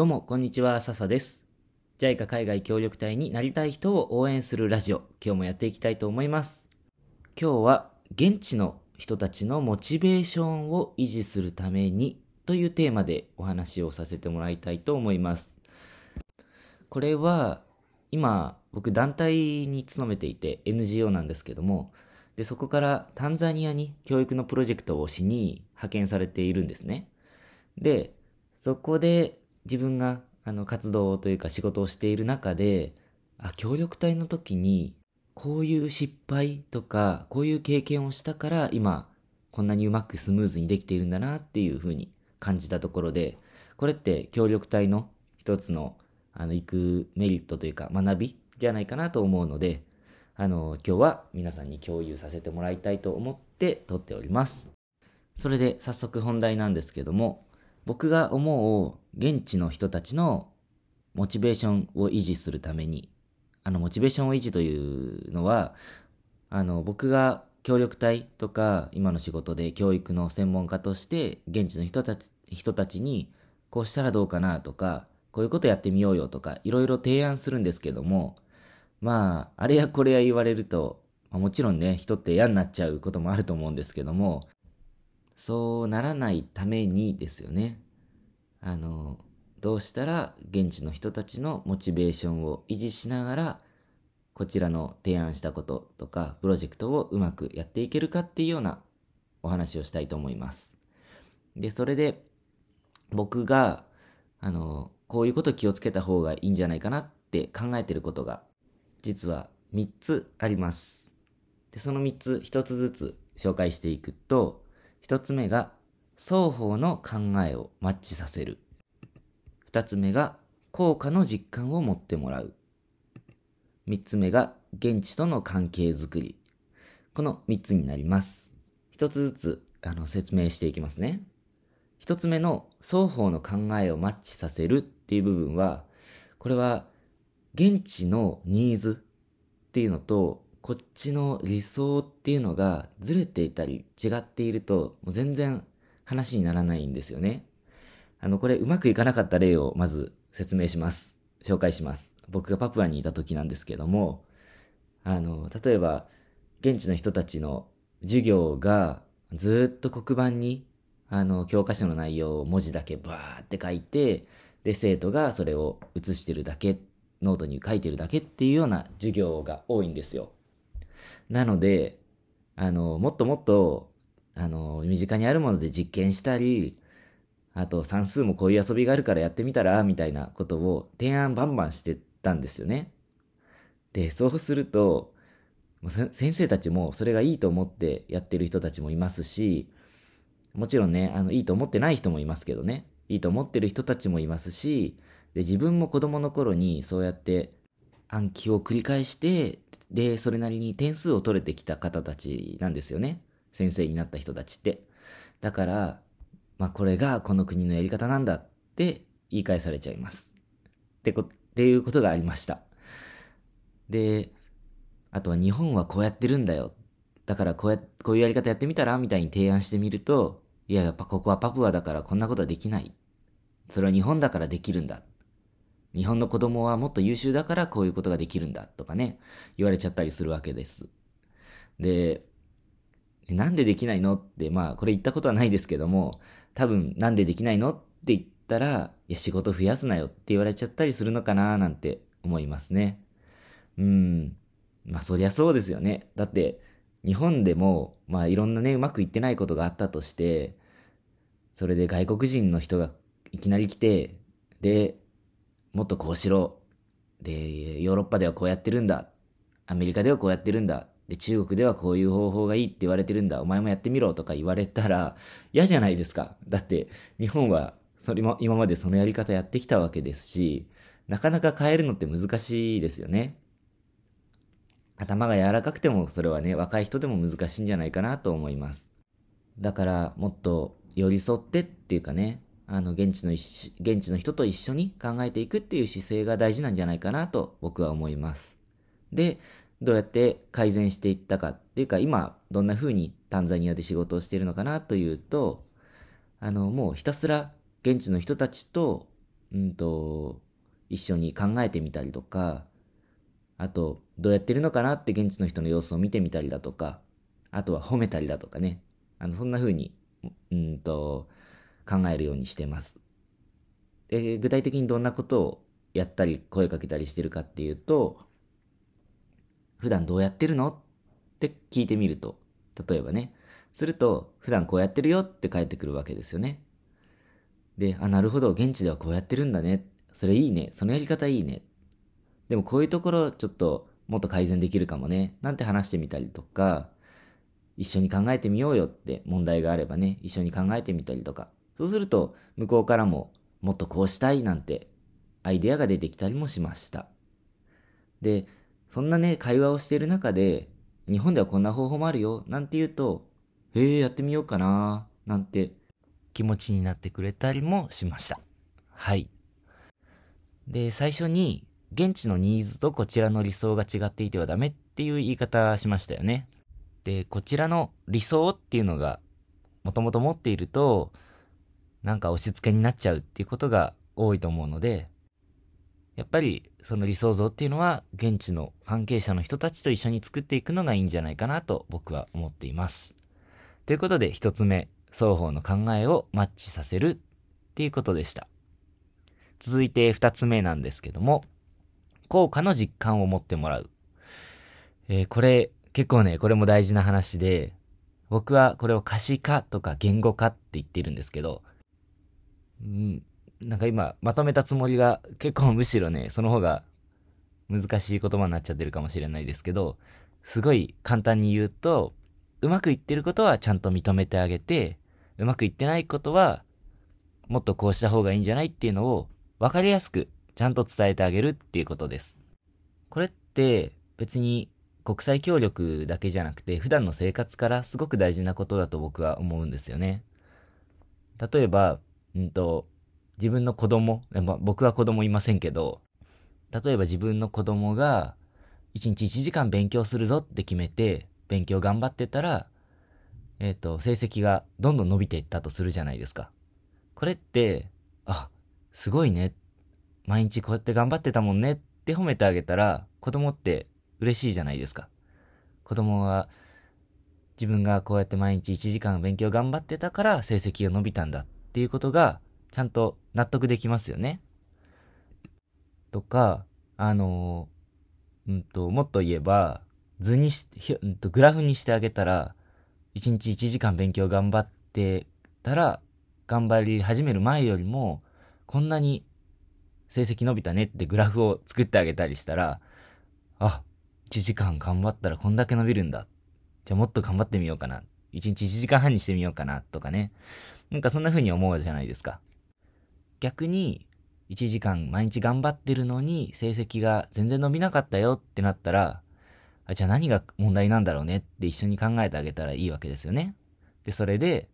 どうも、こんにちは、笹です。JICA 海外協力隊になりたい人を応援するラジオ、今日もやっていきたいと思います。今日は、現地の人たちのモチベーションを維持するためにというテーマでお話をさせてもらいたいと思います。これは、今、僕団体に勤めていて NGO なんですけども、で、そこからタンザニアに教育のプロジェクトをしに派遣されているんですね。で、そこで自分があの活動というか仕事をしている中で、あ、協力隊の時にこういう失敗とか、こういう経験をしたから今こんなにうまくスムーズにできているんだなっていうふうに感じたところで、これって協力隊の一つのあの行くメリットというか学びじゃないかなと思うので、あの、今日は皆さんに共有させてもらいたいと思って撮っております。それで早速本題なんですけども、僕が思う現地の人たちのモチベーションを維持するために、あの、モチベーションを維持というのは、あの、僕が協力隊とか今の仕事で教育の専門家として現地の人たち、人たちにこうしたらどうかなとか、こういうことやってみようよとか、いろいろ提案するんですけども、まあ、あれやこれや言われると、まあもちろんね、人って嫌になっちゃうこともあると思うんですけども、そうならないためにですよね。あの、どうしたら現地の人たちのモチベーションを維持しながら、こちらの提案したこととか、プロジェクトをうまくやっていけるかっていうようなお話をしたいと思います。で、それで、僕が、あの、こういうこと気をつけた方がいいんじゃないかなって考えてることが、実は3つあります。で、その3つ1つずつ紹介していくと、1つ目が双方の考えをマッチさせる。2つ目が効果の実感を持ってもらう。3つ目が現地との関係づくり。この3つになります。1つずつあの説明していきますね。1つ目の双方の考えをマッチさせるっていう部分は、これは現地のニーズっていうのと、こっちの理想っていうのがずれていたり違っていると、もう全然話にならないんですよね。あの、これうまくいかなかった例をまず説明します。紹介します。僕がパプアにいた時なんですけども、あの、例えば、現地の人たちの授業がずっと黒板に、あの、教科書の内容を文字だけバーって書いて、で、生徒がそれを写してるだけ、ノートに書いてるだけっていうような授業が多いんですよ。なので、あの、もっともっと、あの、身近にあるもので実験したり、あと算数もこういう遊びがあるからやってみたら、みたいなことを提案バンバンしてたんですよね。で、そうすると、先生たちもそれがいいと思ってやってる人たちもいますし、もちろんね、あの、いいと思ってない人もいますけどね、いいと思ってる人たちもいますし、で、自分も子供の頃にそうやって暗記を繰り返して、で、それなりに点数を取れてきた方たちなんですよね。先生になった人たちって。だから、まあ、これがこの国のやり方なんだって言い返されちゃいます。ってこ、っていうことがありました。で、あとは日本はこうやってるんだよ。だからこうや、こういうやり方やってみたら？みたいに提案してみると、いや、やっぱここはパプアだからこんなことはできない。それは日本だからできるんだ。日本の子供はもっと優秀だからこういうことができるんだとかね、言われちゃったりするわけです。で、なんでできないのって、まあこれ言ったことはないですけども、多分なんでできないのって言ったら、いや仕事増やすなよって言われちゃったりするのかななんて思いますね。うん。まあそりゃそうですよね。だって、日本でも、まあいろんなね、うまくいってないことがあったとして、それで外国人の人がいきなり来て、で、もっとこうしろ。で、ヨーロッパではこうやってるんだ。アメリカではこうやってるんだ。で、中国ではこういう方法がいいって言われてるんだ。お前もやってみろとか言われたら嫌じゃないですか。だって、日本はそれも今までそのやり方やってきたわけですし、なかなか変えるのって難しいですよね。頭が柔らかくてもそれはね、若い人でも難しいんじゃないかなと思います。だから、もっと寄り添ってっていうかね、あの、現地の、現地の人と一緒に考えていくっていう姿勢が大事なんじゃないかなと僕は思います。で、どうやって改善していったかっていうか、今、どんな風にタンザニアで仕事をしているのかなというと、あの、もうひたすら現地の人たちとうんと、一緒に考えてみたりとか、あと、どうやってるのかなって現地の人の様子を見てみたりだとか、あとは褒めたりだとかね。あの、そんな風に、うんと、考えるようにしてます。で、具体的にどんなことをやったり、声かけたりしてるかっていうと、普段どうやってるの？って聞いてみると、例えばね、すると、普段こうやってるよって返ってくるわけですよね。で、あ、なるほど、現地ではこうやってるんだね。それいいね。そのやり方いいね。でもこういうところちょっともっと改善できるかもね。なんて話してみたりとか、一緒に考えてみようよって問題があればね、一緒に考えてみたりとか。そうすると、向こうからももっとこうしたいなんてアイデアが出てきたりもしました。で、そんなね、会話をしている中で、日本ではこんな方法もあるよ、なんて言うと、へえ、やってみようかな、なんて気持ちになってくれたりもしました。はい。で、最初に、現地のニーズとこちらの理想が違っていてはダメっていう言い方しましたよね。で、こちらの理想っていうのが、もともと持っていると、なんか押し付けになっちゃうっていうことが多いと思うので、やっぱりその理想像っていうのは現地の関係者の人たちと一緒に作っていくのがいいんじゃないかなと僕は思っています。ということで一つ目、双方の考えをマッチさせるっていうことでした。続いて二つ目なんですけども、効果の実感を持ってもらう。えー、これ結構ね、これも大事な話で、僕はこれを可視化とか言語化って言ってるんですけど、うん、なんか今まとめたつもりが結構むしろね、その方が難しい言葉になっちゃってるかもしれないですけど、すごい簡単に言うと、うまくいってることはちゃんと認めてあげて、うまくいってないことは、もっとこうした方がいいんじゃないっていうのを分かりやすくちゃんと伝えてあげるっていうことです。これって別に国際協力だけじゃなくて普段の生活からすごく大事なことだと僕は思うんですよね。例えば、うんと、自分の子供、まあ、僕は子供いませんけど、例えば自分の子供が1日1時間勉強するぞって決めて勉強頑張ってたら、えっ、ー、と、成績がどんどん伸びていったとするじゃないですか。これって、あ、すごいね。毎日こうやって頑張ってたもんねって褒めてあげたら、子供って嬉しいじゃないですか。子供は自分がこうやって毎日1時間勉強頑張ってたから成績が伸びたんだっっていうことがちゃんと納得できますよね。とか、あのうんと、もっと言えば、図にし、うんと、グラフにしてあげたら、1日1時間勉強頑張ってたら、頑張り始める前よりも、こんなに成績伸びたねってグラフを作ってあげたりしたら、あ、1時間頑張ったらこんだけ伸びるんだ。じゃあもっと頑張ってみようかな。1日1時間半にしてみようかな。とかね。なんかそんな風に思うじゃないですか。逆に、1時間毎日頑張ってるのに成績が全然伸びなかったよってなったら、じゃあ何が問題なんだろうねって一緒に考えてあげたらいいわけですよね。で、それで、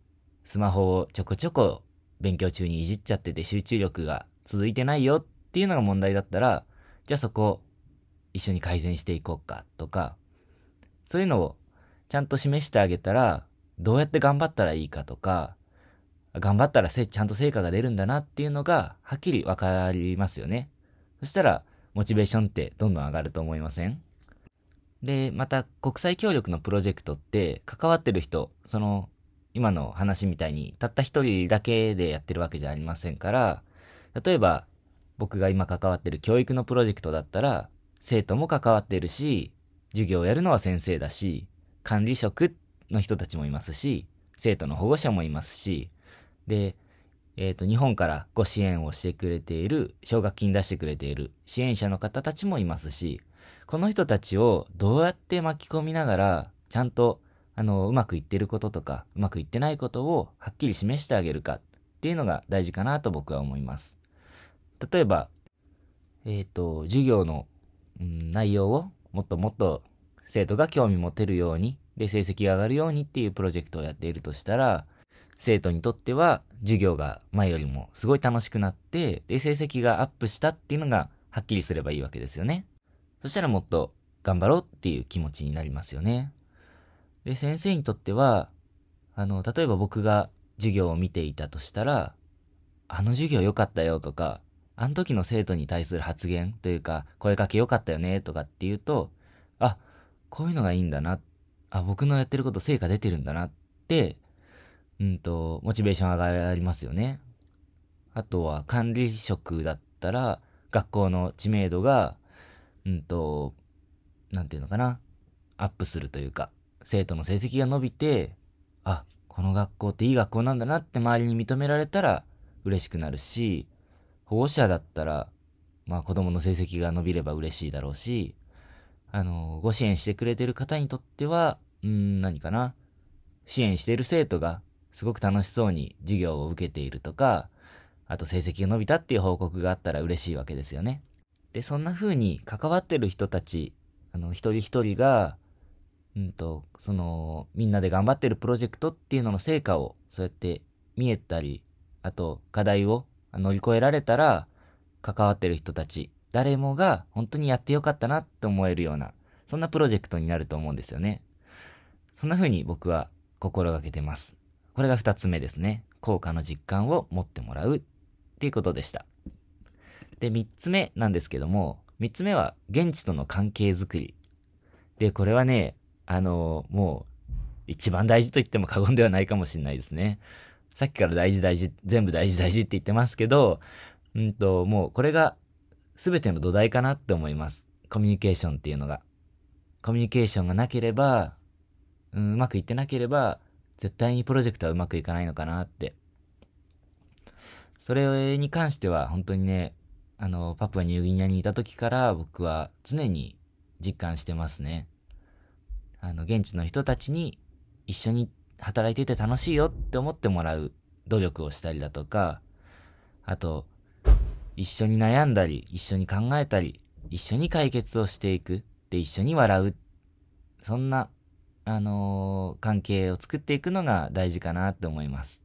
スマホをちょこちょこ勉強中にいじっちゃってて集中力が続いてないよっていうのが問題だったら、じゃあそこ一緒に改善していこうかとか、そういうのをちゃんと示してあげたら、どうやって頑張ったらいいかとか、頑張ったらちゃんと成果が出るんだなっていうのが、はっきりわかりますよね。そしたら、モチベーションってどんどん上がると思いません？で、また、国際協力のプロジェクトって、関わってる人、その、今の話みたいに、たった一人だけでやってるわけじゃありませんから、例えば、僕が今関わってる教育のプロジェクトだったら、生徒も関わってるし、授業をやるのは先生だし、管理職の人たちもいますし、生徒の保護者もいますし、で、えっ、ー、と、日本からご支援をしてくれている、奨学金出してくれている支援者の方たちもいますし、この人たちをどうやって巻き込みながら、ちゃんと、あの、うまくいってることとか、うまくいってないことをはっきり示してあげるかっていうのが大事かなと僕は思います。例えば、えっ、ー、と、授業のうん、内容をもっともっと生徒が興味持てるように、で、成績が上がるようにっていうプロジェクトをやっているとしたら、生徒にとっては授業が前よりもすごい楽しくなって、で、成績がアップしたっていうのがはっきりすればいいわけですよね。そしたらもっと頑張ろうっていう気持ちになりますよね。で、先生にとっては、あの、例えば僕が授業を見ていたとしたら、あの授業良かったよとか、あの時の生徒に対する発言というか、声かけ良かったよねとかっていうと、あ、こういうのがいいんだな。あ、僕のやってること成果出てるんだなって、うんと、モチベーション上がりますよね。あとは管理職だったら、学校の知名度が、うんと、なんていうのかな、アップするというか、生徒の成績が伸びて、あ、この学校っていい学校なんだなって周りに認められたら嬉しくなるし、保護者だったら、まあ子供の成績が伸びれば嬉しいだろうし、あの、ご支援してくれてる方にとっては、うん、何かな？支援している生徒がすごく楽しそうに授業を受けているとか、あと成績が伸びたっていう報告があったら嬉しいわけですよね。で、そんな風に関わってる人たち、あの、一人一人が、うんと、その、みんなで頑張ってるプロジェクトっていうのの成果を、そうやって見えたり、あと、課題を乗り越えられたら、関わってる人たち、誰もが本当にやってよかったなって思えるような、そんなプロジェクトになると思うんですよね。そんな風に僕は心がけてます。これが二つ目ですね。効果の実感を持ってもらうっていうことでした。で、三つ目なんですけども、三つ目は現地との関係づくり。で、これはね、あのー、もう、一番大事と言っても過言ではないかもしれないですね。さっきから大事大事、全部大事大事って言ってますけど、うんと、もうこれが全ての土台かなって思います。コミュニケーションっていうのが。コミュニケーションがなければ、うん、うまくいってなければ、絶対にプロジェクトはうまくいかないのかなって。それに関しては本当にね、あの、パプアニューギニアにいた時から僕は常に実感してますね。あの、現地の人たちに一緒に働いてて楽しいよって思ってもらう努力をしたりだとか、あと、一緒に悩んだり、一緒に考えたり、一緒に解決をしていく。で、一緒に笑う。そんなあのー、関係を作っていくのが大事かなって思います。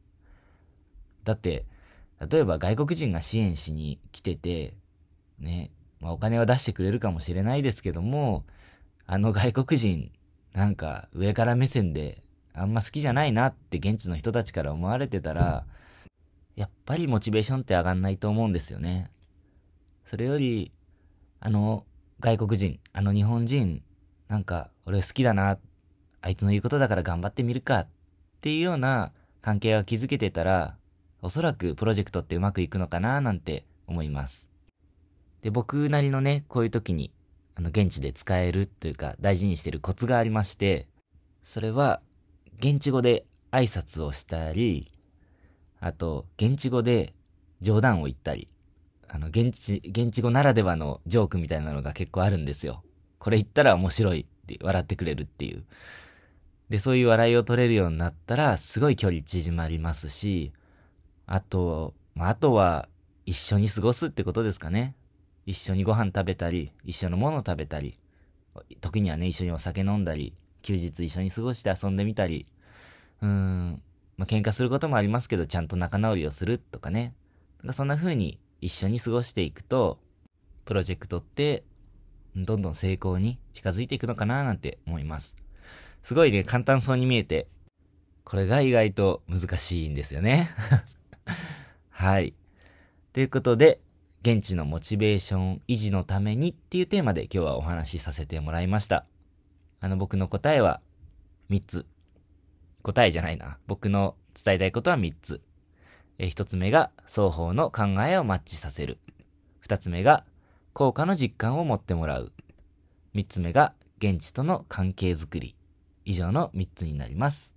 だって、例えば外国人が支援しに来てて、ね、まあお金は出してくれるかもしれないですけども、あの外国人、なんか上から目線であんま好きじゃないなって現地の人たちから思われてたら、やっぱりモチベーションって上がんないと思うんですよね。それより、あの外国人、あの日本人、なんか俺好きだなあいつの言うことだから頑張ってみるかっていうような関係が築けてたら、おそらくプロジェクトってうまくいくのかななんて思います。で、僕なりのね、こういう時に、あの、現地で使えるというか、大事にしてるコツがありまして、それは、現地語で挨拶をしたり、あと、現地語で冗談を言ったり、あの、現地、現地語ならではのジョークみたいなのが結構あるんですよ。これ言ったら面白いって笑ってくれるっていう。で、そういう笑いを取れるようになったら、すごい距離縮まりますし、あと、まあ、あとは、一緒に過ごすってことですかね。一緒にご飯食べたり、一緒のもの食べたり、時にはね、一緒にお酒飲んだり、休日一緒に過ごして遊んでみたり、うーん、まあ、喧嘩することもありますけど、ちゃんと仲直りをするとかね。かそんな風に一緒に過ごしていくと、プロジェクトって、どんどん成功に近づいていくのかななんて思います。すごいね、簡単そうに見えて、これが意外と難しいんですよね。はい。ということで、現地のモチベーション維持のためにっていうテーマで今日はお話しさせてもらいました。あの僕の答えは3つ。答えじゃないな。僕の伝えたいことは3つ。え1つ目が双方の考えをマッチさせる。2つ目が効果の実感を持ってもらう。3つ目が現地との関係づくり。以上の3つになります。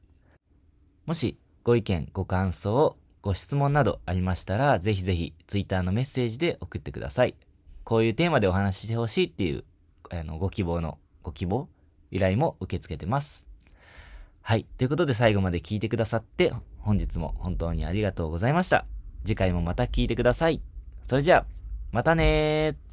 もしご意見、ご感想、ご質問などありましたら、ぜひぜひ Twitter のメッセージで送ってください。こういうテーマでお話ししてほしいっていう、あの、ご希望の、ご希望？依頼も受け付けてます。はい。ということで最後まで聞いてくださって、本日も本当にありがとうございました。次回もまた聞いてください。それじゃあ、またねー。